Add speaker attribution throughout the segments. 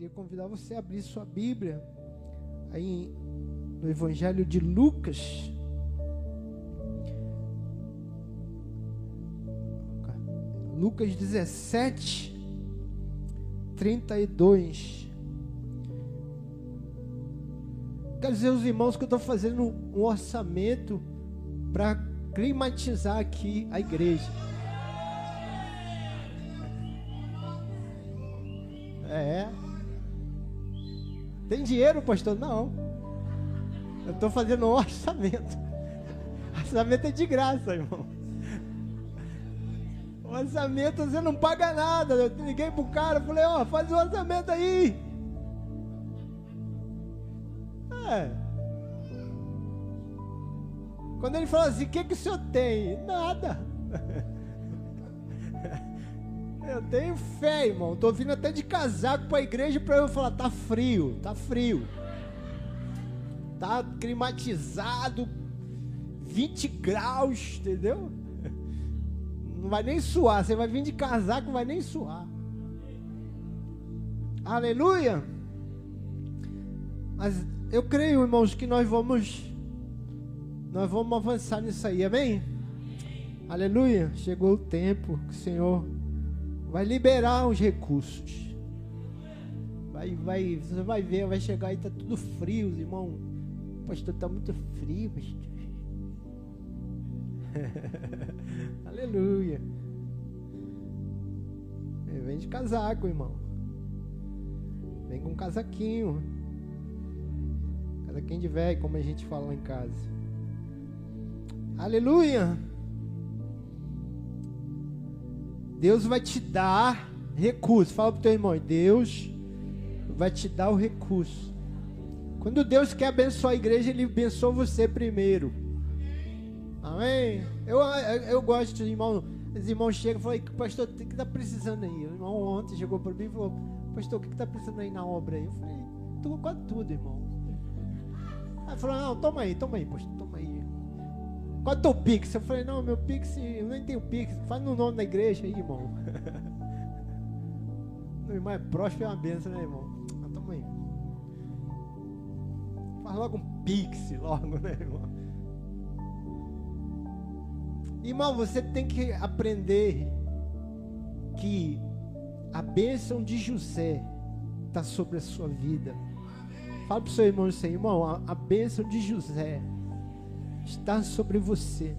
Speaker 1: queria convidar você a abrir sua Bíblia aí no Evangelho de Lucas. Lucas 17, 32. Quero dizer aos irmãos que eu estou fazendo um orçamento para climatizar aqui a igreja. Dinheiro, pastor? Não. Eu estou fazendo um orçamento. Orçamento é de graça, irmão. Orçamento você não paga nada. Eu liguei pro cara, falei, ó, oh, faz o orçamento aí. É. Quando ele fala assim, o que, que o senhor tem? Nada. Eu tenho fé, irmão. Tô vindo até de casaco para a igreja para eu falar, tá frio, tá frio. Tá climatizado, 20 graus, entendeu? Não vai nem suar. Você vai vir de casaco, não vai nem suar. Aleluia. Mas eu creio, irmãos, que nós vamos nós vamos avançar nisso aí. Amém? Aleluia. Chegou o tempo que o Senhor vai liberar os recursos. Vai, vai, você vai ver, vai chegar e tá tudo frio, irmão. Pastor, tá muito frio, pastor. Aleluia. Vem de casaco, irmão. Vem com casaquinho. Casaquinho de velho, como a gente fala em casa. Aleluia. Deus vai te dar recurso. Fala pro teu irmão, Deus vai te dar o recurso. Quando Deus quer abençoar a igreja, Ele abençoa você primeiro. Amém? Eu, eu, eu gosto irmão. Os irmãos chegam e falam, pastor, o que está precisando aí? O irmão ontem chegou para mim e falou, pastor, o que está precisando aí na obra aí? Eu falei, tudo, quase tudo, irmão. Aí falou, não, toma aí, toma aí, pastor, toma aí. Qual é o teu Pix? Eu falei, não, meu Pix, eu nem tenho Pix. Faz no nome da igreja aí, irmão. Meu irmão é próspero é uma benção, né, irmão? Mas toma aí. Faz logo um Pix, logo, né, irmão? Irmão, você tem que aprender que a bênção de José está sobre a sua vida. Fala para o seu irmão aí, irmão. A, a bênção de José está sobre você.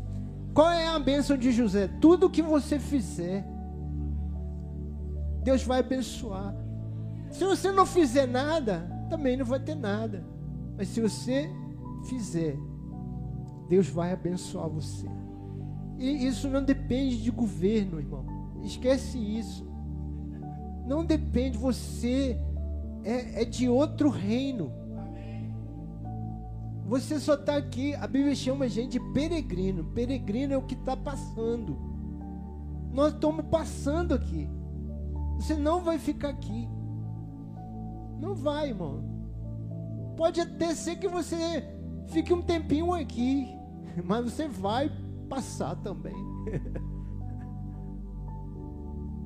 Speaker 1: Qual é a bênção de José? Tudo que você fizer, Deus vai abençoar. Se você não fizer nada, também não vai ter nada. Mas se você fizer, Deus vai abençoar você. E isso não depende de governo, irmão. Esquece isso. Não depende, você é, é de outro reino. Você só está aqui, a Bíblia chama a gente de peregrino. Peregrino é o que está passando. Nós estamos passando aqui. Você não vai ficar aqui. Não vai, irmão. Pode até ser que você fique um tempinho aqui, mas você vai passar também.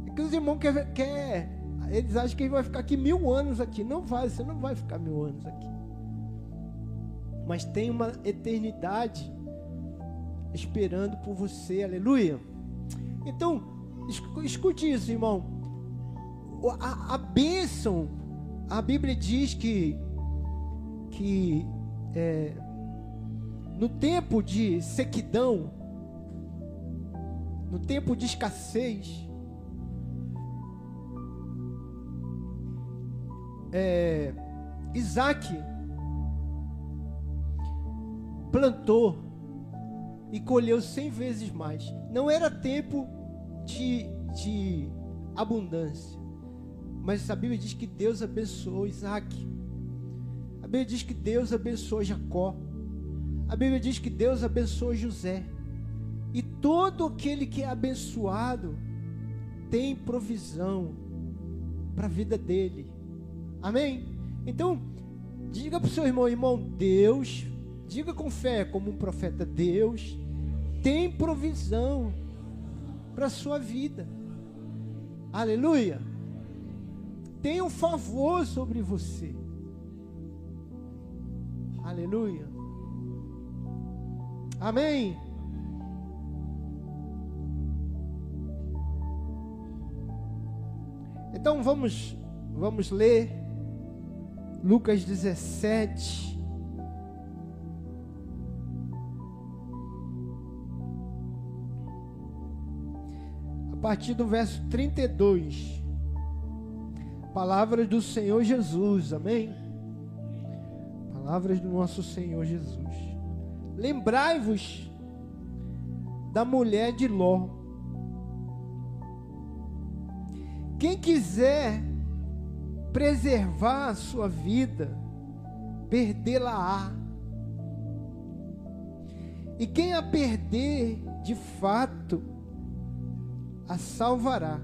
Speaker 1: É que os irmãos querem, quer, eles acham que vai ficar aqui mil anos aqui. Não vai, você não vai ficar mil anos aqui mas tem uma eternidade esperando por você, aleluia. Então, escute isso, irmão. A, a bênção, a Bíblia diz que, que é, no tempo de sequidão, no tempo de escassez, é, Isaac plantou e colheu cem vezes mais. Não era tempo de, de abundância. Mas a Bíblia diz que Deus abençoou Isaac. A Bíblia diz que Deus abençoou Jacó. A Bíblia diz que Deus abençoou José. E todo aquele que é abençoado tem provisão para a vida dele. Amém? Então, diga para o seu irmão, irmão, Deus Diga com fé, como um profeta: Deus tem provisão para a sua vida. Aleluia. tenham favor sobre você. Aleluia. Amém. Então vamos vamos ler Lucas 17 partir do verso 32. Palavras do Senhor Jesus, amém? Palavras do nosso Senhor Jesus. Lembrai-vos da mulher de Ló. Quem quiser preservar a sua vida, perdê-la-á. E quem a perder, de fato, a salvará.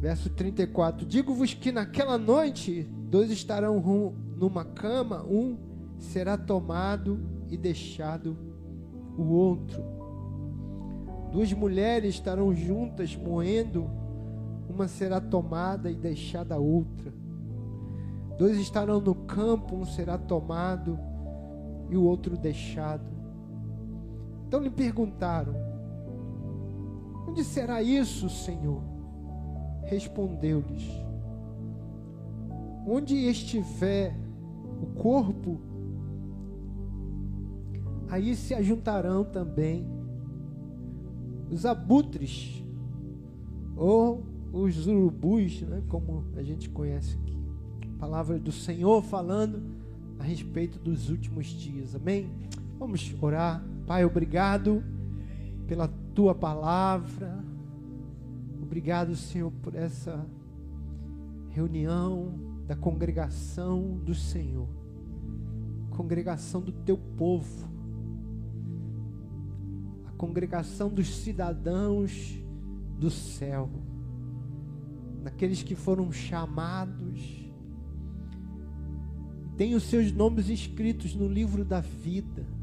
Speaker 1: Verso 34: Digo-vos que naquela noite dois estarão numa cama, um será tomado e deixado o outro. Duas mulheres estarão juntas moendo, uma será tomada e deixada a outra. Dois estarão no campo, um será tomado e o outro deixado. Então lhe perguntaram: Onde será isso, Senhor? Respondeu-lhes: Onde estiver o corpo, aí se ajuntarão também os abutres, ou os urubus, né, como a gente conhece aqui. Palavra do Senhor falando a respeito dos últimos dias. Amém? Vamos orar. Pai, obrigado pela tua palavra. Obrigado, Senhor, por essa reunião da congregação do Senhor, congregação do teu povo, a congregação dos cidadãos do céu, daqueles que foram chamados, têm os seus nomes escritos no livro da vida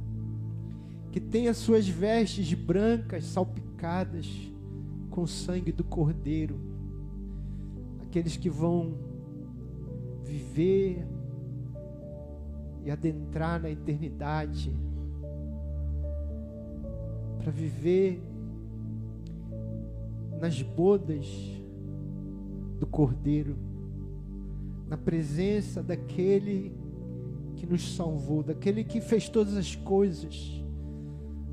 Speaker 1: que tem as suas vestes brancas salpicadas com o sangue do Cordeiro, aqueles que vão viver e adentrar na eternidade, para viver nas bodas do Cordeiro, na presença daquele que nos salvou, daquele que fez todas as coisas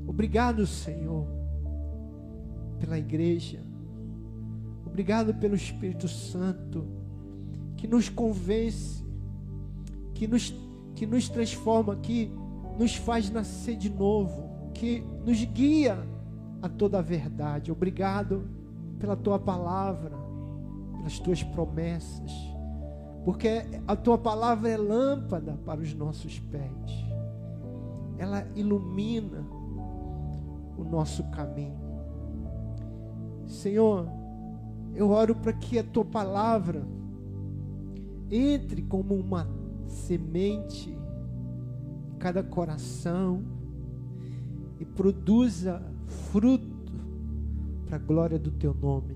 Speaker 1: Obrigado, Senhor, pela igreja. Obrigado pelo Espírito Santo que nos convence, que nos, que nos transforma, que nos faz nascer de novo, que nos guia a toda a verdade. Obrigado pela tua palavra, pelas tuas promessas, porque a tua palavra é lâmpada para os nossos pés, ela ilumina o nosso caminho. Senhor, eu oro para que a tua palavra entre como uma semente em cada coração e produza fruto para a glória do teu nome.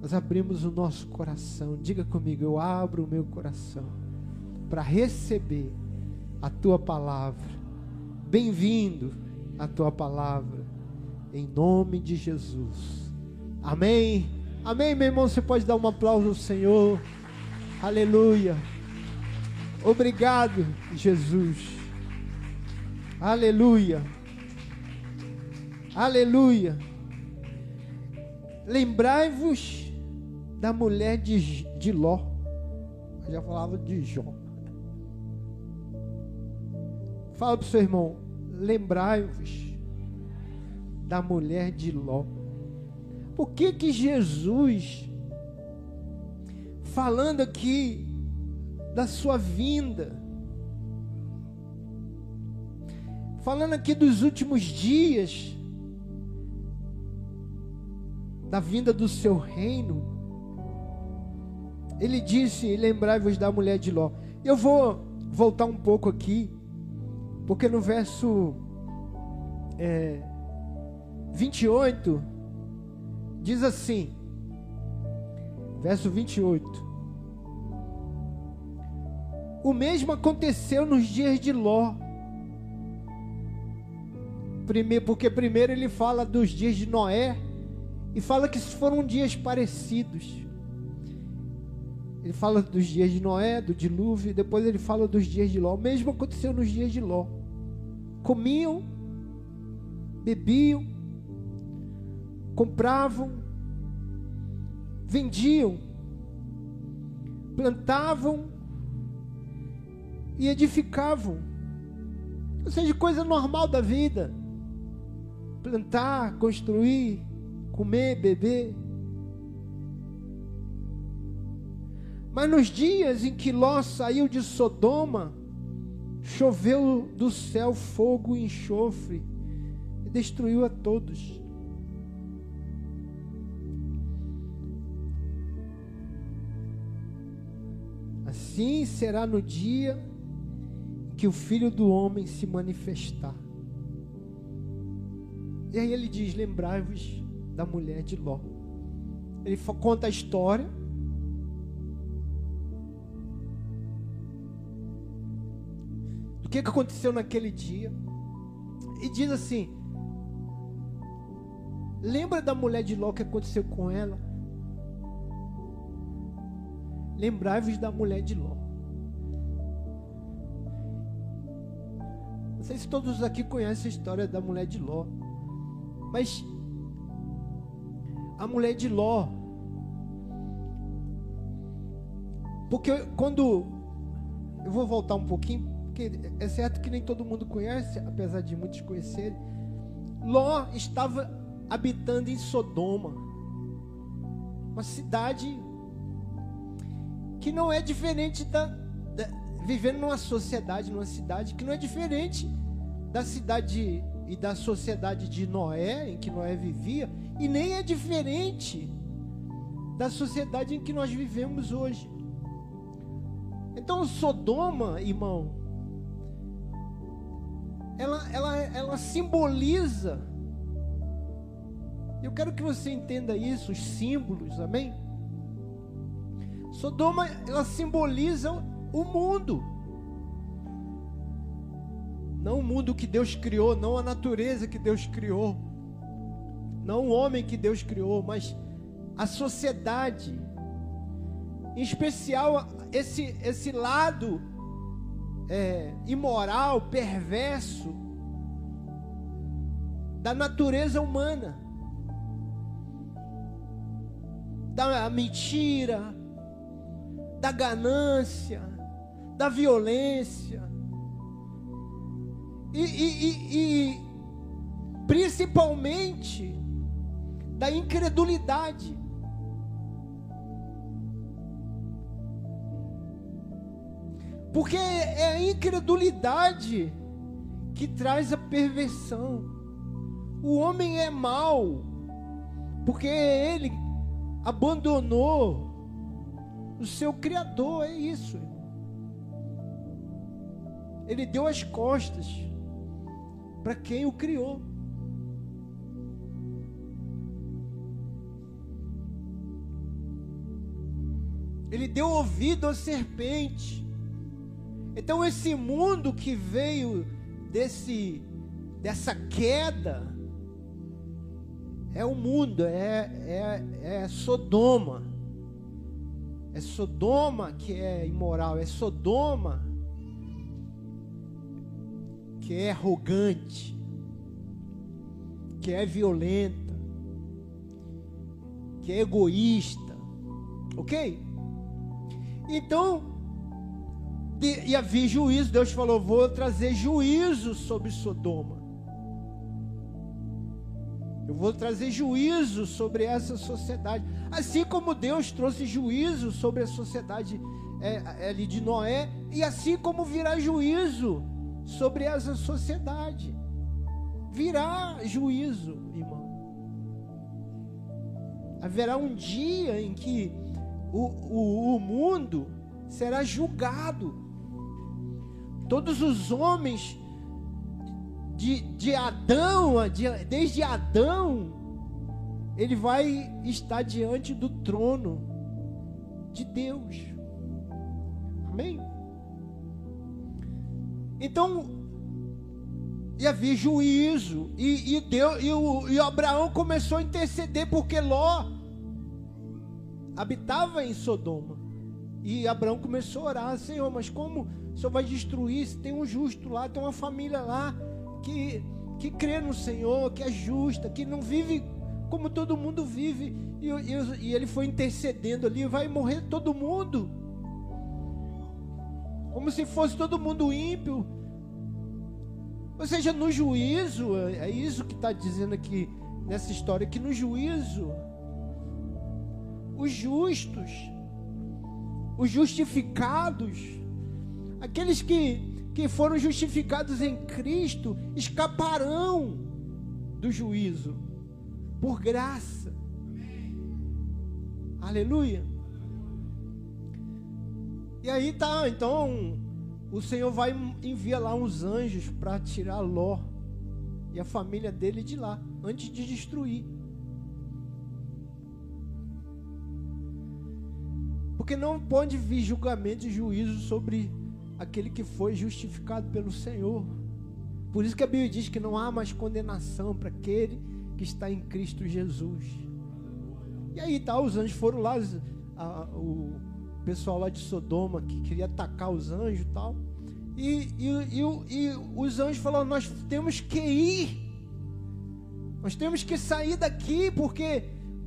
Speaker 1: Nós abrimos o nosso coração. Diga comigo, eu abro o meu coração para receber a tua palavra. Bem-vindo a tua palavra, em nome de Jesus. Amém. Amém, meu irmão. Você pode dar um aplauso ao Senhor. Aleluia. Obrigado, Jesus. Aleluia. Aleluia. Lembrai-vos da mulher de, de Ló. Eu já falava de Jó. Fala para o seu irmão lembrai-vos da mulher de Ló. Por que que Jesus, falando aqui da sua vinda, falando aqui dos últimos dias, da vinda do seu reino, ele disse: Lembrai-vos da mulher de Ló. Eu vou voltar um pouco aqui porque no verso é, 28 diz assim, verso 28. O mesmo aconteceu nos dias de Ló. Primeiro, porque primeiro ele fala dos dias de Noé e fala que foram dias parecidos. Ele fala dos dias de Noé, do dilúvio, depois ele fala dos dias de Ló. O mesmo aconteceu nos dias de Ló. Comiam, bebiam, compravam, vendiam, plantavam e edificavam. Ou seja, coisa normal da vida. Plantar, construir, comer, beber. Mas nos dias em que Ló saiu de Sodoma, choveu do céu fogo e enxofre e destruiu a todos. Assim será no dia que o filho do homem se manifestar. E aí ele diz: Lembrai-vos da mulher de Ló. Ele conta a história. Que, que aconteceu naquele dia. E diz assim: Lembra da mulher de Ló que aconteceu com ela? Lembrai-vos da mulher de Ló. Não sei se todos aqui conhecem a história da mulher de Ló. Mas a mulher de Ló. Porque quando. Eu vou voltar um pouquinho, porque é certo que nem todo mundo conhece, apesar de muitos conhecerem. Ló estava habitando em Sodoma, uma cidade que não é diferente da, da vivendo numa sociedade, numa cidade que não é diferente da cidade e da sociedade de Noé, em que Noé vivia, e nem é diferente da sociedade em que nós vivemos hoje. Então, Sodoma, irmão, ela, ela, ela simboliza. Eu quero que você entenda isso, os símbolos, amém? Sodoma, ela simboliza o mundo. Não o mundo que Deus criou, não a natureza que Deus criou, não o homem que Deus criou, mas a sociedade. Em especial esse, esse lado é, imoral, perverso da natureza humana, da mentira, da ganância, da violência. E, e, e, e principalmente da incredulidade. Porque é a incredulidade que traz a perversão. O homem é mau, porque ele abandonou o seu Criador, é isso. Ele deu as costas para quem o criou. Ele deu ouvido à serpente. Então esse mundo que veio desse dessa queda é o mundo, é, é, é Sodoma. É Sodoma que é imoral, é Sodoma que é arrogante, que é violenta, que é egoísta, ok? Então, e havia juízo, Deus falou: vou trazer juízo sobre Sodoma. Eu vou trazer juízo sobre essa sociedade. Assim como Deus trouxe juízo sobre a sociedade é, ali de Noé, e assim como virá juízo sobre essa sociedade. Virá juízo, irmão. Haverá um dia em que o, o, o mundo será julgado. Todos os homens de, de Adão, de, desde Adão, ele vai estar diante do trono de Deus. Amém? Então, ia haver juízo, e, e, Deus, e, o, e Abraão começou a interceder, porque Ló habitava em Sodoma. E Abraão começou a orar, Senhor, mas como o Senhor vai destruir? Se tem um justo lá, tem uma família lá que, que crê no Senhor, que é justa, que não vive como todo mundo vive. E, e, e ele foi intercedendo ali, vai morrer todo mundo. Como se fosse todo mundo ímpio. Ou seja, no juízo, é isso que está dizendo aqui nessa história, que no juízo, os justos, os justificados, aqueles que que foram justificados em Cristo escaparão do juízo por graça. Aleluia. E aí tá, então o Senhor vai enviar lá uns anjos para tirar Ló e a família dele de lá antes de destruir. Porque não pode vir julgamento e juízo sobre aquele que foi justificado pelo Senhor. Por isso que a Bíblia diz que não há mais condenação para aquele que está em Cristo Jesus. E aí tá, os anjos foram lá, a, o pessoal lá de Sodoma que queria atacar os anjos tal. E, e, e, e os anjos falaram: Nós temos que ir, nós temos que sair daqui, porque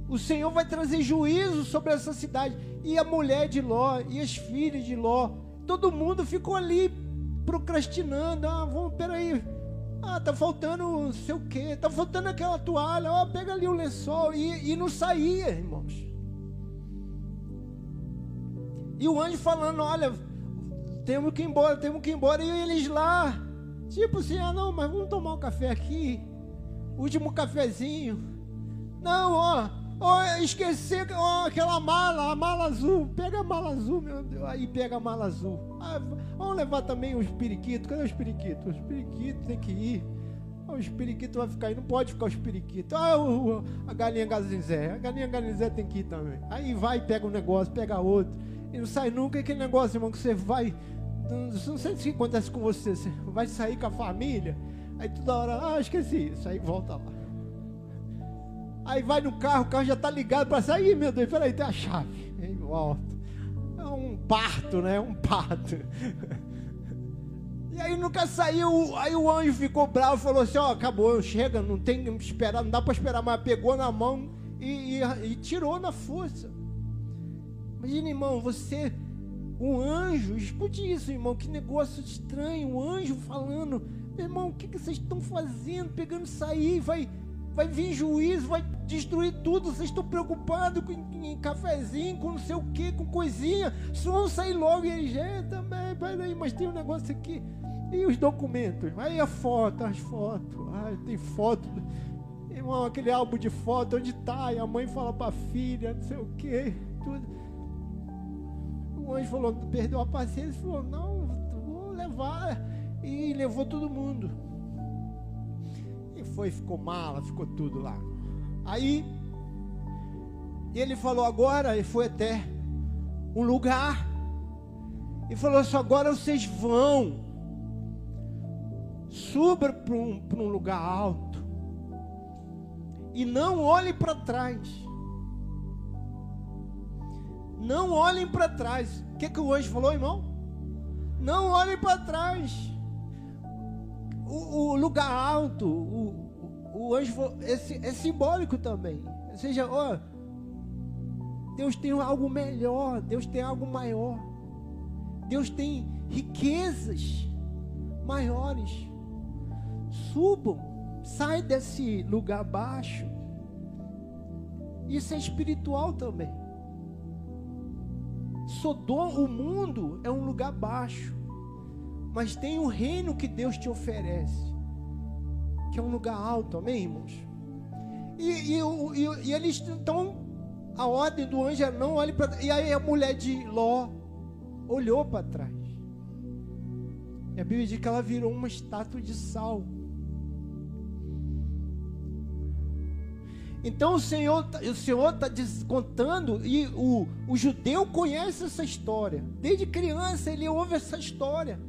Speaker 1: o Senhor vai trazer juízo sobre essa cidade. E a mulher de Ló, e as filhas de Ló, Todo mundo ficou ali procrastinando. Ah, vamos, peraí. Ah, tá faltando sei o quê. Tá faltando aquela toalha. Ó, pega ali o lençol. E, e não saía, irmãos. E o anjo falando: Olha, temos que ir embora, temos que ir embora. E eles lá, tipo assim: Ah, não, mas vamos tomar um café aqui. Último cafezinho. Não, ó Oh, esqueci aquela mala, a mala azul. Pega a mala azul, meu Deus. Aí pega a mala azul. Ah, vamos levar também os periquitos. Cadê os periquitos? Os periquitos tem que ir. Oh, os periquitos vai ficar aí. Não pode ficar os periquitos. Ah, o, a galinha galinzé. A galinha galinzé tem que ir também. Aí vai, pega um negócio, pega outro. E não sai nunca aquele negócio, irmão, que você vai. Não sei se acontece com você. Você vai sair com a família. Aí toda hora, ah, esqueci isso. Aí volta lá. Aí vai no carro, o carro já está ligado para sair. meu Deus, peraí, tem a chave. Aí volta. É um parto, né? Um parto. E aí nunca saiu. Aí o anjo ficou bravo, falou assim: Ó, oh, acabou, chega, não tem que esperar, não dá para esperar mais. Pegou na mão e, e, e tirou na força. Imagina, irmão, você, um anjo, escute isso, irmão, que negócio estranho, um anjo falando, irmão, o que, que vocês estão fazendo? Pegando sair, vai, vai vir juízo, vai destruir tudo. Vocês estão preocupados com em cafezinho, com não sei o que, com coisinha. Só vão sair logo e eles, é, também, peraí, mas tem um negócio aqui. E os documentos? Aí a foto, as fotos. Ah, tem foto. Irmão, aquele álbum de foto, onde está? E a mãe fala para a filha, não sei o que, tudo. O anjo falou, perdeu a paciência, falou, não, vou levar. E levou todo mundo. E foi, ficou mala, ficou tudo lá. Aí ele falou agora, e foi até um lugar. E falou assim: agora vocês vão. Suba para um, um lugar alto. E não olhem para trás. Não olhem para trás. O que, que o anjo falou, irmão? Não olhem para trás. O, o, lugar alto, o, o anjo é, é simbólico também. Ou seja, ó, Deus tem algo melhor, Deus tem algo maior. Deus tem riquezas maiores. Subam, sai desse lugar baixo. Isso é espiritual também. Sodom, o mundo é um lugar baixo, mas tem o reino que Deus te oferece que é um lugar alto, amém, irmãos? E, e, e, e eles, então, a ordem do anjo era não olhe para E aí a mulher de Ló olhou para trás. E a Bíblia diz que ela virou uma estátua de sal. Então o Senhor tá, o Senhor está contando e o, o judeu conhece essa história. Desde criança ele ouve essa história.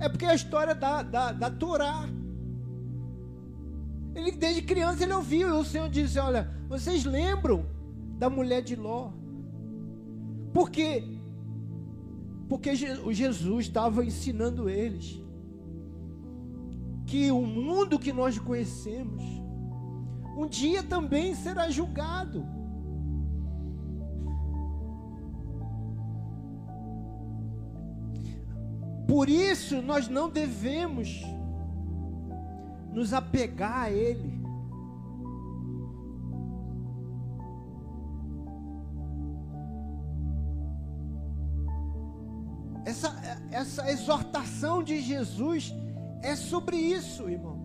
Speaker 1: É porque é a história da, da, da Torá. Ele, desde criança ele ouviu. E o Senhor disse: Olha, vocês lembram da mulher de Ló? Por quê? Porque Jesus estava ensinando eles que o mundo que nós conhecemos um dia também será julgado. Por isso nós não devemos nos apegar a Ele. Essa, essa exortação de Jesus é sobre isso, irmão.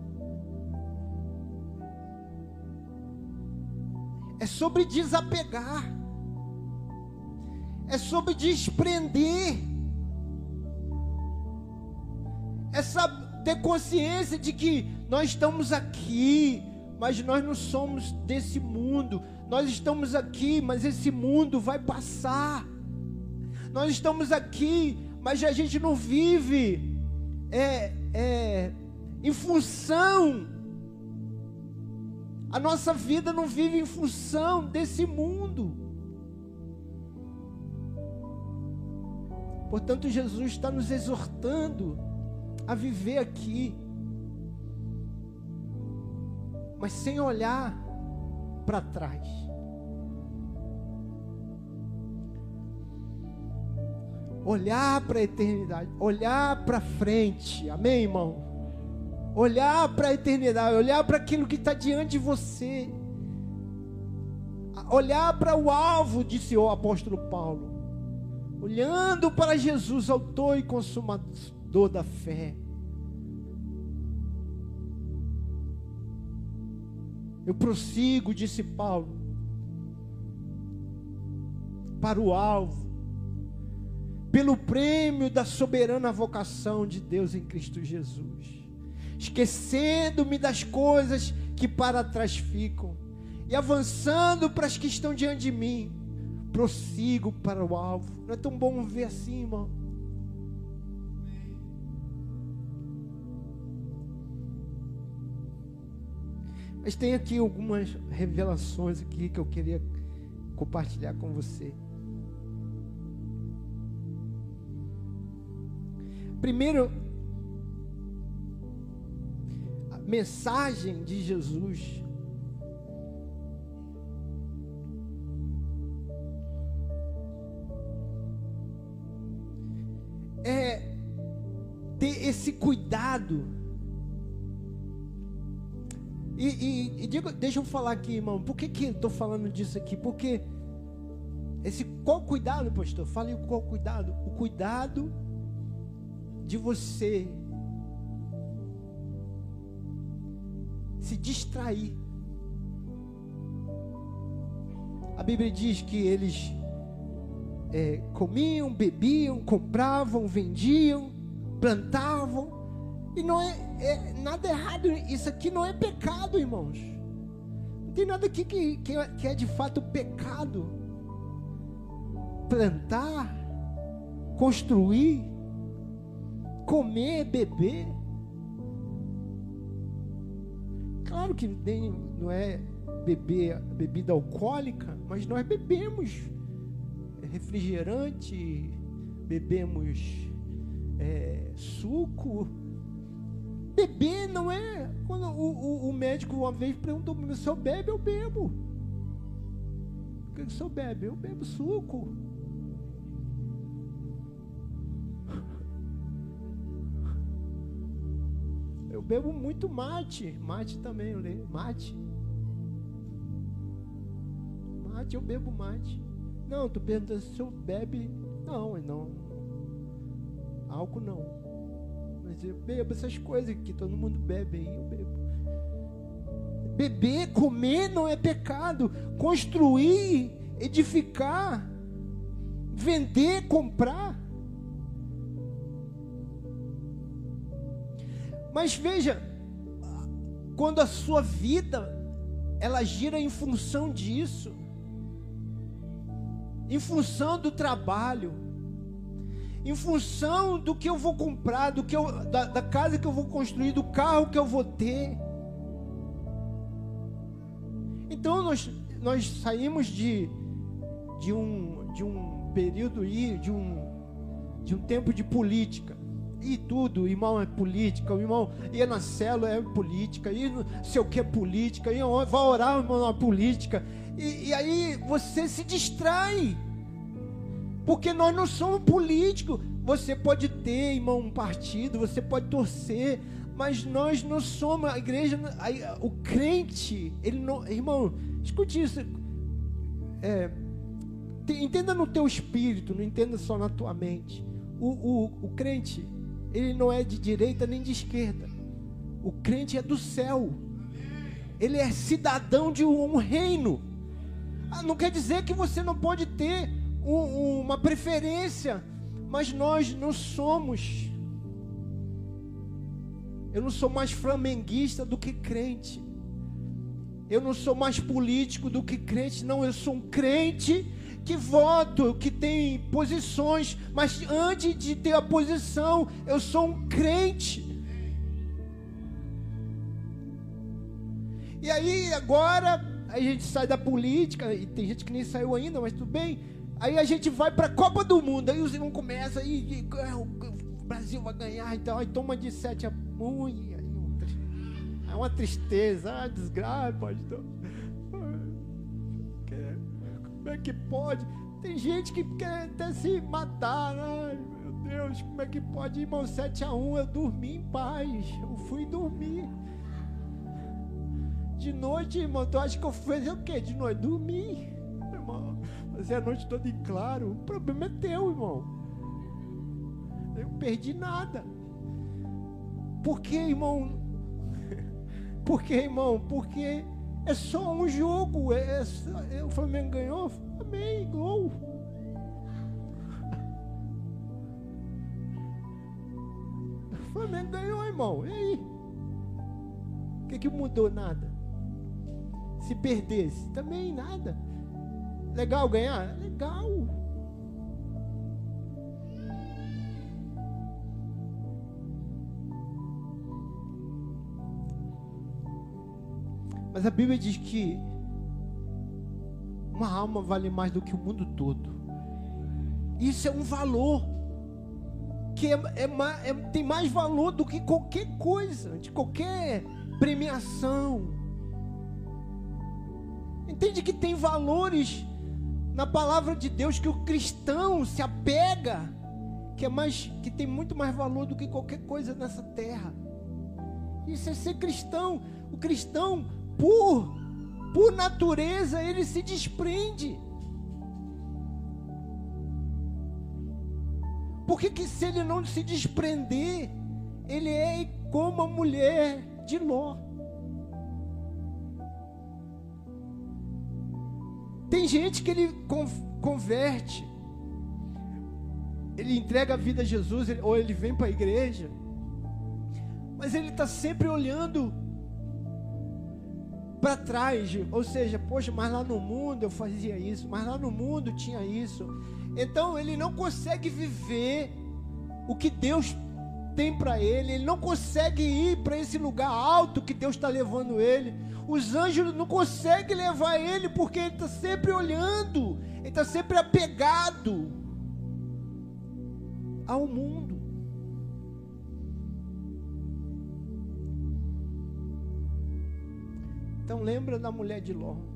Speaker 1: É sobre desapegar. É sobre desprender. É ter consciência de que nós estamos aqui, mas nós não somos desse mundo. Nós estamos aqui, mas esse mundo vai passar. Nós estamos aqui, mas a gente não vive é, é, em função a nossa vida não vive em função desse mundo. Portanto, Jesus está nos exortando a viver aqui, mas sem olhar para trás. Olhar para a eternidade, olhar para frente, amém, irmão? olhar para a eternidade, olhar para aquilo que está diante de você, olhar para o alvo, disse o apóstolo Paulo, olhando para Jesus, autor e consumador da fé. Eu prossigo, disse Paulo, para o alvo, pelo prêmio da soberana vocação de Deus em Cristo Jesus esquecendo-me das coisas que para trás ficam e avançando para as que estão diante de mim, prossigo para o alvo. Não é tão bom ver assim, irmão? Mas tem aqui algumas revelações aqui que eu queria compartilhar com você. Primeiro, mensagem de Jesus. É ter esse cuidado. E, e, e digo, deixa eu falar aqui, irmão. Por que, que estou falando disso aqui? Porque esse qual cuidado, pastor? Fale qual cuidado? O cuidado de você se distrair. A Bíblia diz que eles é, comiam, bebiam, compravam, vendiam, plantavam, e não é, é, nada errado. Isso aqui não é pecado, irmãos. Não tem nada aqui que, que, é, que é de fato pecado. Plantar, construir, comer, beber. Claro que nem, não é beber bebida alcoólica, mas nós bebemos refrigerante, bebemos é, suco. Beber não é. Quando o, o, o médico uma vez perguntou para mim: se eu bebe, eu bebo. O que o senhor bebe? Eu bebo suco. Eu bebo muito mate. Mate também, eu leio. Mate. Mate, eu bebo mate. Não, tu pergunta se eu bebe. Não, não. Álcool não. Mas eu bebo essas coisas que todo mundo bebe aí, eu bebo. Beber, comer não é pecado. Construir, edificar, vender, comprar Mas veja, quando a sua vida ela gira em função disso, em função do trabalho, em função do que eu vou comprar, do que eu, da, da casa que eu vou construir, do carro que eu vou ter. Então nós, nós saímos de, de, um, de um período aí, de um, de um tempo de política. E tudo, irmão, é política, o irmão ia na célula, é política, e não sei o que é política, e vai orar, irmão, na política. E, e aí você se distrai. Porque nós não somos políticos. Você pode ter, irmão, um partido, você pode torcer, mas nós não somos a igreja, a, o crente, ele não, irmão, escute isso. É, entenda no teu espírito, não entenda só na tua mente. O, o, o crente, ele não é de direita nem de esquerda. O crente é do céu. Ele é cidadão de um reino. Ah, não quer dizer que você não pode ter um, uma preferência, mas nós não somos eu não sou mais flamenguista do que crente. Eu não sou mais político do que crente, não. Eu sou um crente que voto, que tem posições, mas antes de ter a posição, eu sou um crente. E aí agora a gente sai da política, e tem gente que nem saiu ainda, mas tudo bem. Aí a gente vai para a Copa do Mundo, aí os irmãos começam, aí, o Brasil vai ganhar, então aí toma de 7 a 1, e aí é uma tristeza, ah, desgraça, pastor. Como é que pode? Tem gente que quer até se matar, ai meu Deus, como é que pode, irmão, 7 a 1, eu dormi em paz, eu fui dormir. De noite, irmão, tu acha que eu fiz o quê? De noite? Dormir, Fazer a noite toda em claro, o problema é teu, irmão. Eu perdi nada. Por que, irmão? Por que, irmão? Porque é só um jogo. É, é, é o Flamengo ganhou? Amém, gol. O Flamengo ganhou, irmão. E aí? O que, que mudou? Nada. Se perdesse, também nada. Legal ganhar? Legal. Mas a Bíblia diz que uma alma vale mais do que o mundo todo. Isso é um valor que é, é, é, tem mais valor do que qualquer coisa, de qualquer premiação. Entende que tem valores na palavra de Deus que o cristão se apega, que é mais, que tem muito mais valor do que qualquer coisa nessa terra. Isso é ser cristão. O cristão por, por natureza, ele se desprende. Por que, que se ele não se desprender, ele é como a mulher de Ló? Tem gente que ele converte, ele entrega a vida a Jesus, ou ele vem para a igreja, mas ele está sempre olhando para trás, ou seja, poxa, mas lá no mundo eu fazia isso, mas lá no mundo tinha isso. Então ele não consegue viver o que Deus tem para ele, ele não consegue ir para esse lugar alto que Deus está levando ele. Os anjos não conseguem levar ele porque ele está sempre olhando, ele está sempre apegado ao mundo. Então lembra da mulher de Ló.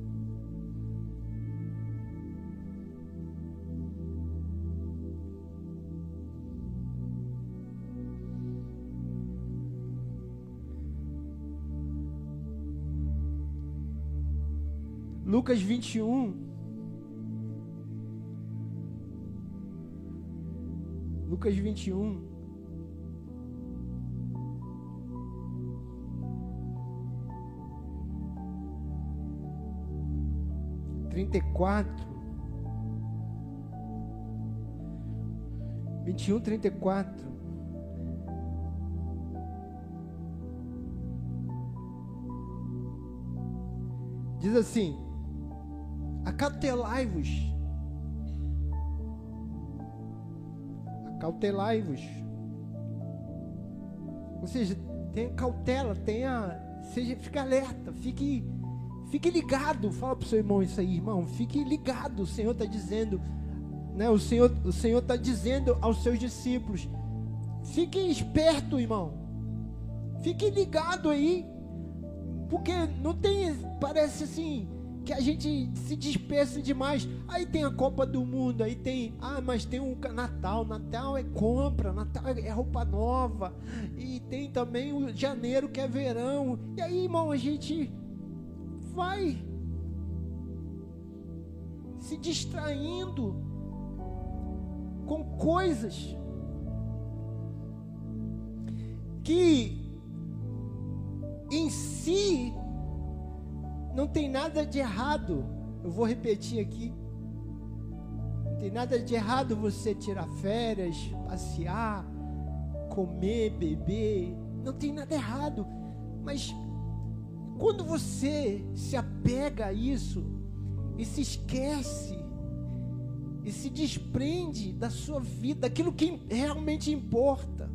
Speaker 1: Lucas 21. Lucas 21. 34. 21, 34. Diz assim: Acautelai-vos. Acautelai-vos. Ou seja, tenha cautela, tenha, seja, fique alerta, fique, fique ligado. Fala para o seu irmão isso aí, irmão. Fique ligado. O Senhor está dizendo, né? O Senhor, o Senhor está dizendo aos seus discípulos: fique esperto, irmão. Fique ligado aí, porque não tem, parece assim que a gente se dispersa demais. Aí tem a Copa do Mundo, aí tem, ah, mas tem um Natal, Natal é compra, Natal é roupa nova, e tem também o janeiro que é verão. E aí, irmão, a gente vai se distraindo com coisas que em si não tem nada de errado. Eu vou repetir aqui. Não tem nada de errado você tirar férias, passear, comer, beber. Não tem nada errado. Mas quando você se apega a isso e se esquece e se desprende da sua vida, daquilo que realmente importa,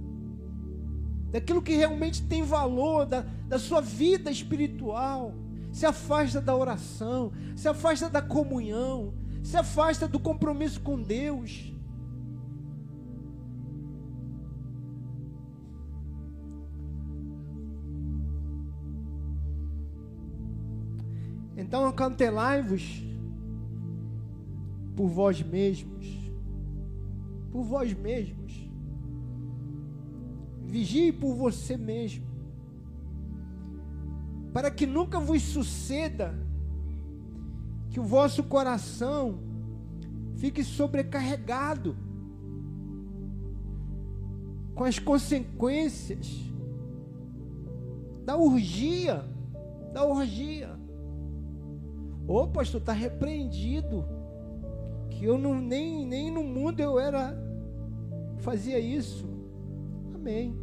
Speaker 1: daquilo que realmente tem valor, da, da sua vida espiritual, se afasta da oração, se afasta da comunhão, se afasta do compromisso com Deus. Então acantelai-vos por vós mesmos, por vós mesmos, vigie por você mesmo para que nunca vos suceda que o vosso coração fique sobrecarregado com as consequências da urgia, da orgia. Ô pastor, está repreendido. Que eu não, nem, nem no mundo eu era, fazia isso. Amém.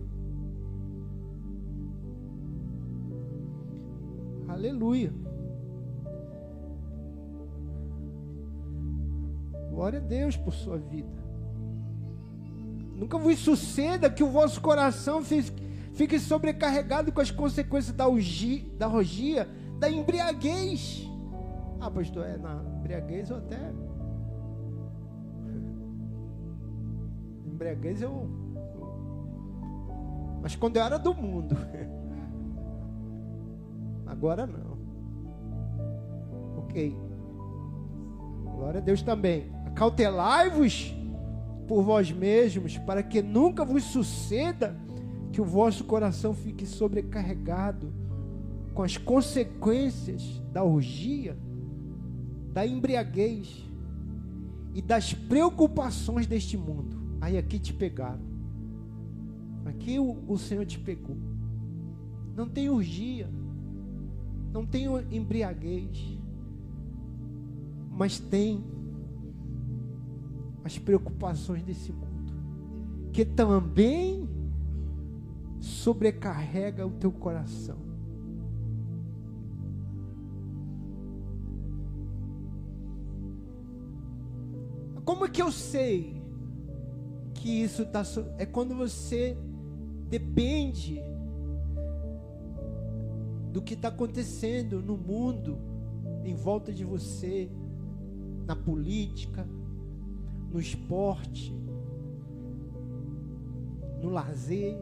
Speaker 1: Aleluia. Glória a Deus por sua vida. Nunca vos suceda que o vosso coração fique sobrecarregado com as consequências da, orgia, da rogia, da embriaguez. Ah, pastor, é na embriaguez eu até. Embriaguez eu. Mas quando eu era do mundo. Agora não. Ok. Glória a Deus também. Acautelai-vos por vós mesmos, para que nunca vos suceda que o vosso coração fique sobrecarregado com as consequências da orgia, da embriaguez e das preocupações deste mundo. Aí aqui te pegaram. Aqui o, o Senhor te pegou. Não tem orgia não tem embriaguez, mas tem as preocupações desse mundo, que também sobrecarrega o teu coração. Como é que eu sei que isso está. É quando você depende do que está acontecendo no mundo, em volta de você, na política, no esporte, no lazer,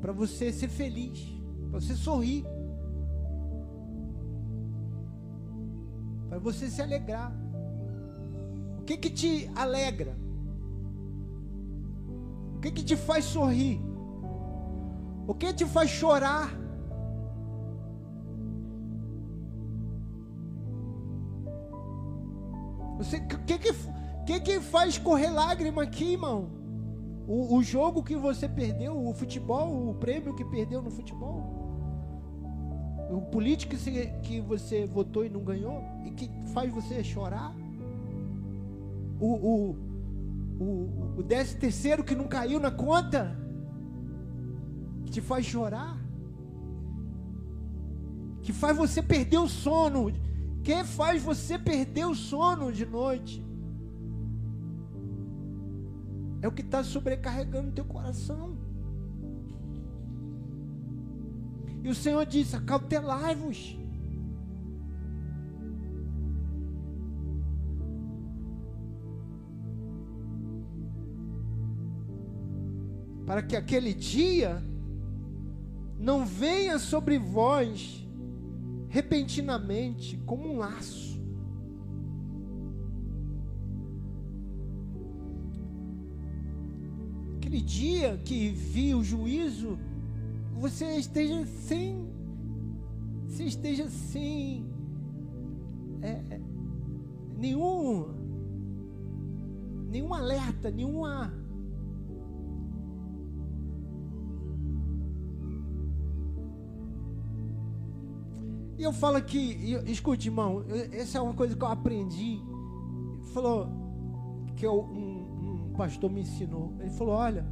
Speaker 1: para você ser feliz, para você sorrir, para você se alegrar. O que que te alegra? O que que te faz sorrir? O que te faz chorar? Você, que, que, que que faz correr lágrima aqui, irmão? O, o jogo que você perdeu, o futebol, o prêmio que perdeu no futebol? O político que, que você votou e não ganhou? E que faz você chorar? O, o, o, o décimo terceiro que não caiu na conta? Que te faz chorar? que faz você perder o sono, que faz você perder o sono de noite. É o que está sobrecarregando teu coração. E o Senhor disse: acautelai-vos. Para que aquele dia não venha sobre vós repentinamente como um laço. Aquele dia que vi o juízo, você esteja sem, você esteja sem é, nenhum, nenhum alerta, nenhuma eu falo aqui, eu, escute, irmão, essa é uma coisa que eu aprendi. Ele falou que eu, um, um pastor me ensinou. Ele falou: olha,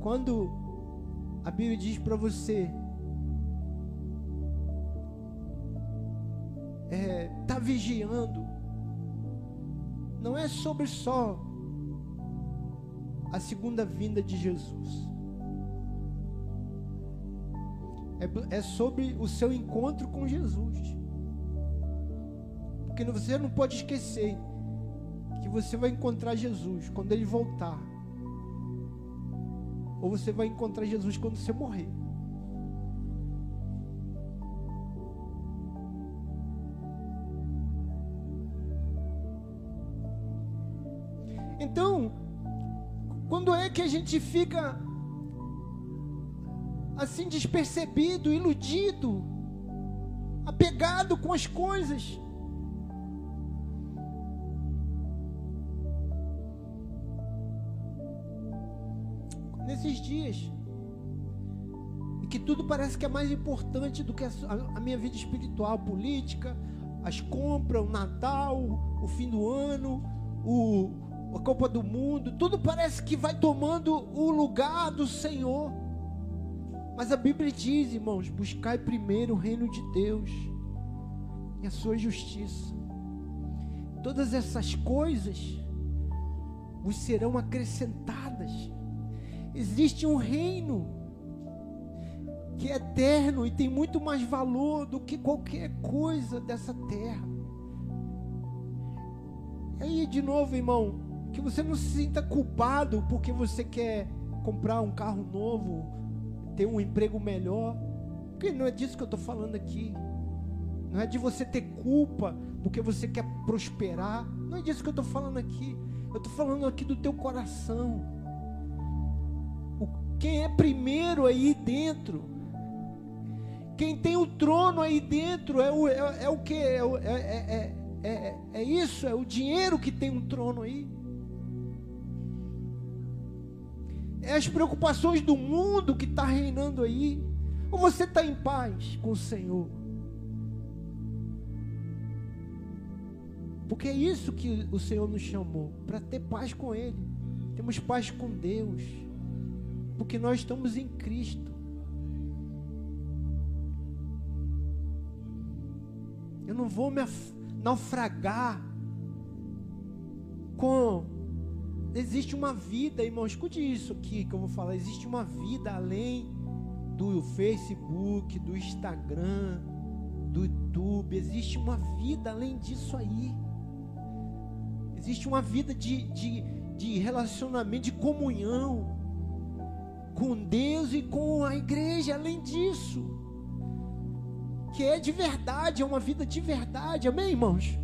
Speaker 1: quando a Bíblia diz para você é, tá vigiando, não é sobre só a segunda vinda de Jesus. É, é sobre o seu encontro com Jesus. Porque você não pode esquecer que você vai encontrar Jesus quando ele voltar. Ou você vai encontrar Jesus quando você morrer. Então, quando é que a gente fica assim despercebido, iludido, apegado com as coisas. Nesses dias, e que tudo parece que é mais importante do que a, a minha vida espiritual, política, as compras, o Natal, o fim do ano, o, a Copa do Mundo, tudo parece que vai tomando o lugar do Senhor. Mas a Bíblia diz, irmãos, buscai primeiro o reino de Deus e a sua justiça. Todas essas coisas vos serão acrescentadas. Existe um reino que é eterno e tem muito mais valor do que qualquer coisa dessa terra. E aí, de novo, irmão, que você não se sinta culpado porque você quer comprar um carro novo, ter um emprego melhor. Porque não é disso que eu estou falando aqui. Não é de você ter culpa porque você quer prosperar. Não é disso que eu estou falando aqui. Eu estou falando aqui do teu coração. O, quem é primeiro aí dentro? Quem tem o trono aí dentro é o, é, é o que? É, é, é, é, isso? É o dinheiro que tem um trono aí? É as preocupações do mundo que está reinando aí? Ou você está em paz com o Senhor? Porque é isso que o Senhor nos chamou para ter paz com Ele. Temos paz com Deus, porque nós estamos em Cristo. Eu não vou me naufragar com existe uma vida, irmão, escute isso aqui que eu vou falar. Existe uma vida além do Facebook, do Instagram, do YouTube. Existe uma vida além disso aí. Existe uma vida de, de, de relacionamento, de comunhão com Deus e com a igreja, além disso. Que é de verdade, é uma vida de verdade, amém, irmãos?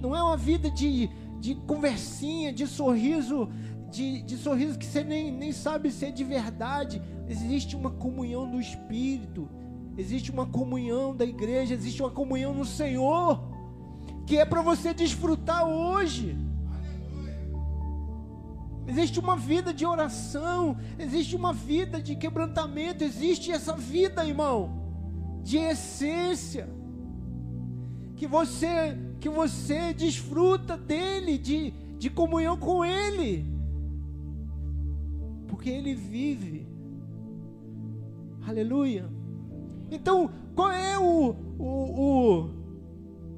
Speaker 1: Não é uma vida de de conversinha, de sorriso, de, de sorriso que você nem, nem sabe se é de verdade. Existe uma comunhão do Espírito, existe uma comunhão da igreja, existe uma comunhão no Senhor, que é para você desfrutar hoje. Existe uma vida de oração, existe uma vida de quebrantamento, existe essa vida, irmão, de essência, que você que você desfruta dele, de, de comunhão com ele, porque ele vive. Aleluia. Então, qual é o, o,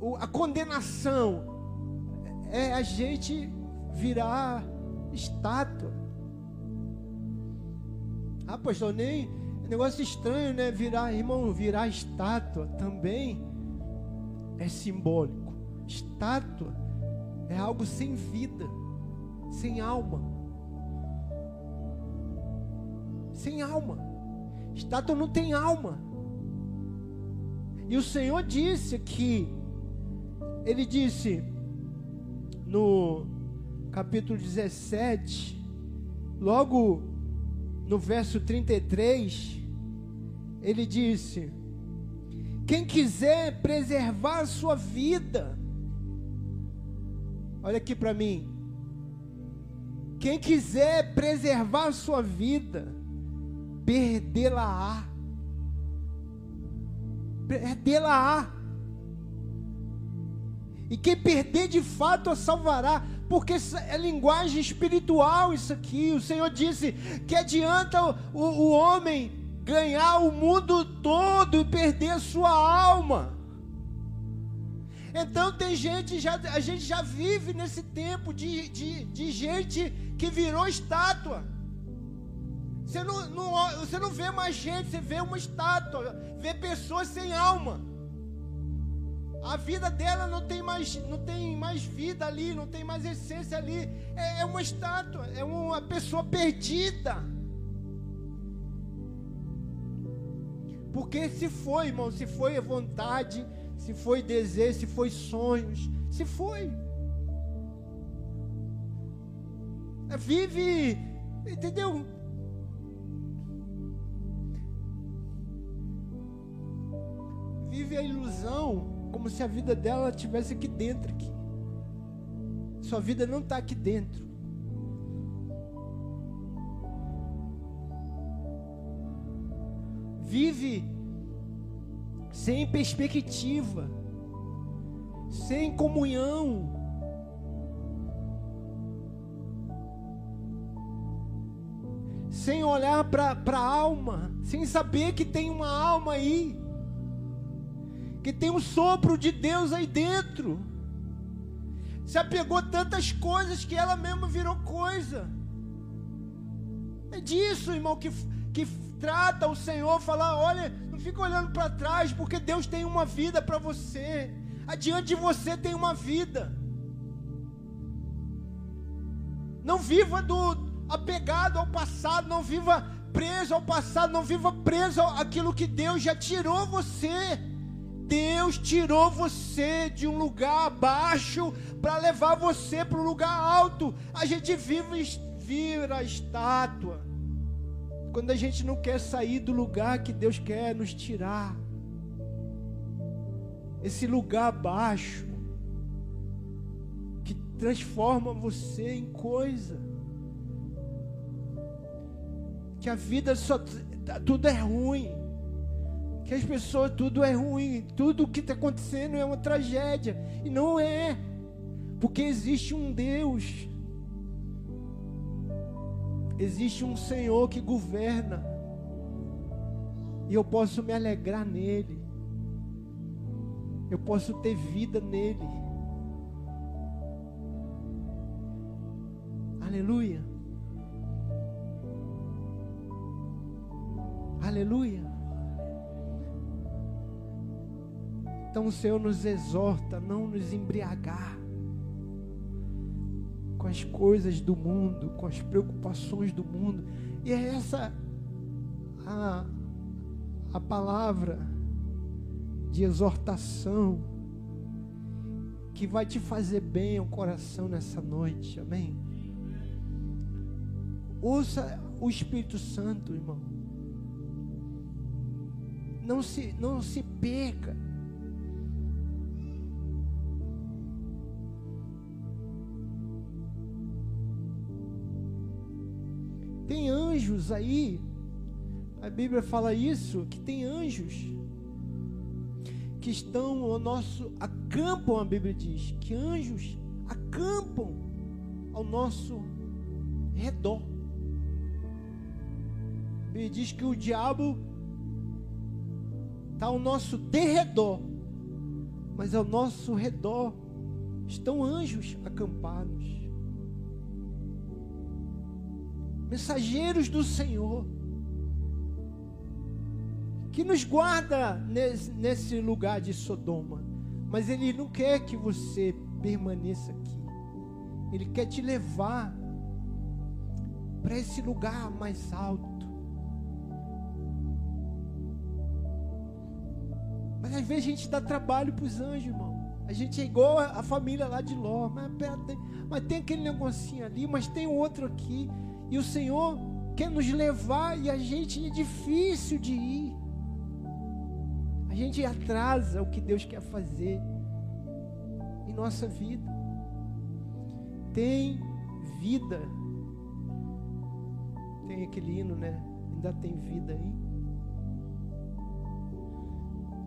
Speaker 1: o, a condenação? É a gente virar estátua. Ah, pastor, nem negócio estranho, né? Virar, irmão, virar estátua também é simbólico. Estátua é algo sem vida, sem alma. Sem alma. Estátua não tem alma. E o Senhor disse que ele disse no capítulo 17, logo no verso 33, ele disse: Quem quiser preservar a sua vida, olha aqui para mim. Quem quiser preservar a sua vida, perdê-la-á. Perdê-la-á. E quem perder de fato a salvará, porque é linguagem espiritual isso aqui. O Senhor disse que adianta o, o, homem ganhar o mundo todo e perder a sua alma. Então tem gente, já, a gente já vive nesse tempo de, de, de gente que virou estátua. Você não, não, você não vê mais gente, você vê uma estátua, vê pessoas sem alma. A vida dela não tem mais, não tem mais vida ali, não tem mais essência ali. É, é uma estátua, é uma pessoa perdida. Porque se foi, irmão, se foi vontade, se foi desejo, se foi sonhos, se foi. É, vive, entendeu? Vive a ilusão como se a vida dela tivesse aqui dentro aqui. Sua vida não está aqui dentro. Vive sem perspectiva, sem comunhão. Sem olhar para a alma, sem saber que tem uma alma aí que tem um sopro de Deus aí dentro. Se apegou tantas coisas que ela mesma virou coisa. É disso, irmão, que, que trata o Senhor, falar, olha, fica olhando para trás, porque Deus tem uma vida para você. Adiante de você tem uma vida. Não viva do apegado ao passado, não viva preso ao passado, não viva preso àquilo que Deus já tirou você. Deus tirou você de um lugar baixo para levar você para um lugar alto. A gente vive vira estátua. Quando a gente não quer sair do lugar que Deus quer nos tirar. Esse lugar baixo que transforma você em coisa. Que a vida só tudo é ruim que as pessoas, tudo é ruim, tudo o que está acontecendo é uma tragédia. E não é, porque existe um Deus, existe um Senhor que governa, e eu posso me alegrar nele, eu posso ter vida nele. Aleluia. Aleluia. Então o Senhor nos exorta a não nos embriagar as coisas do mundo, com as preocupações do mundo. E é essa a, a palavra de exortação que vai te fazer bem ao coração nessa noite. Amém? Ouça o Espírito Santo, irmão. Não se, não se perca anjos aí. A Bíblia fala isso, que tem anjos que estão ao nosso acampam, a Bíblia diz, que anjos acampam ao nosso redor. A Bíblia diz que o diabo está ao nosso derredor, mas ao nosso redor estão anjos acampados, mensageiros do Senhor, que nos guarda nesse, nesse lugar de Sodoma, mas Ele não quer que você permaneça aqui, Ele quer te levar para esse lugar mais alto. Mas às vezes a gente dá trabalho para os anjos, irmão. A gente é igual a, família lá de Ló. Mas, mas tem aquele negocinho ali, mas tem outro aqui. E o Senhor quer nos levar e a gente é difícil de ir. A gente atrasa o que Deus quer fazer em nossa vida. Tem vida. Tem aquele hino, né? Ainda tem vida aí.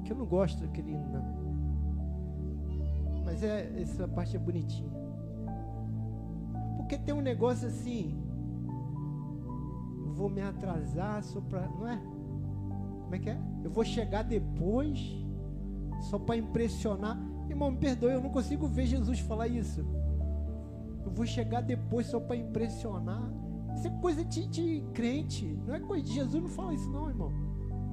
Speaker 1: Que eu não gosto daquele hino, não. Mas é, essa parte é bonitinha. Porque tem um negócio assim. Eu vou me atrasar só para. Não é? Como é que é? Eu vou chegar depois só para impressionar. Irmão, me perdoe, eu não consigo ver Jesus falar isso. Eu vou chegar depois só para impressionar. Isso é coisa de, de, crente. Não é coisa de Jesus, não fala isso, não, irmão.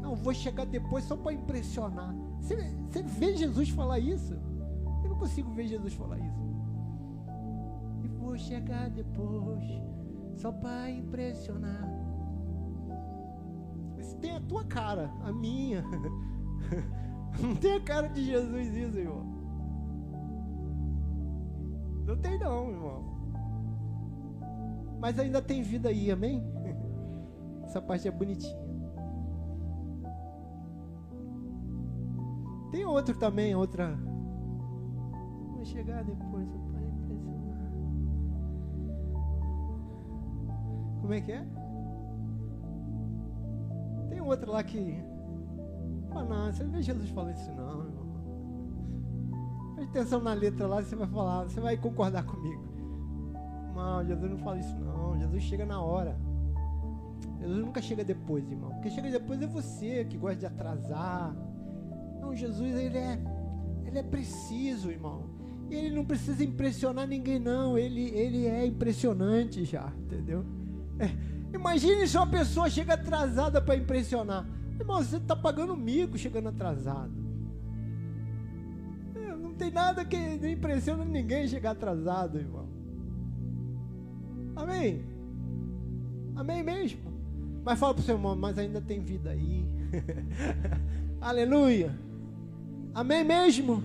Speaker 1: Não, vou chegar depois só para impressionar. Você, você vê Jesus falar isso? consigo ver Jesus falar isso. E vou chegar depois, só para impressionar. Tem a tua cara, a minha. Não tem a cara de Jesus isso, irmão. Não tem não, irmão. Mas ainda tem vida aí, amém? Essa parte é bonitinha. Tem outro também, outra vai chegar depois, só para impressionar. Como é que é? Tem outra lá que. Ah, não, você não vê Jesus falando isso, não, irmão. Preste atenção na letra lá, você vai falar, você vai concordar comigo. Não, Jesus não fala isso, não. Jesus chega na hora. Jesus nunca chega depois, irmão. Porque chega depois é você que gosta de atrasar. Não, Jesus, ele é, ele é preciso, irmão. Ele não precisa impressionar ninguém, não. Ele, ele é impressionante já, entendeu? É. Imagine se uma pessoa chega atrasada para impressionar. Irmão, você está pagando mico chegando atrasado. É, não tem nada que impressiona ninguém chegar atrasado, irmão. Amém? Amém mesmo? Mas fala para o seu irmão, mas ainda tem vida aí. Aleluia. Amém mesmo?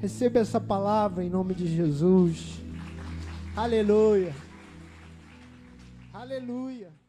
Speaker 1: Receba essa palavra em nome de Jesus. Aleluia. Aleluia.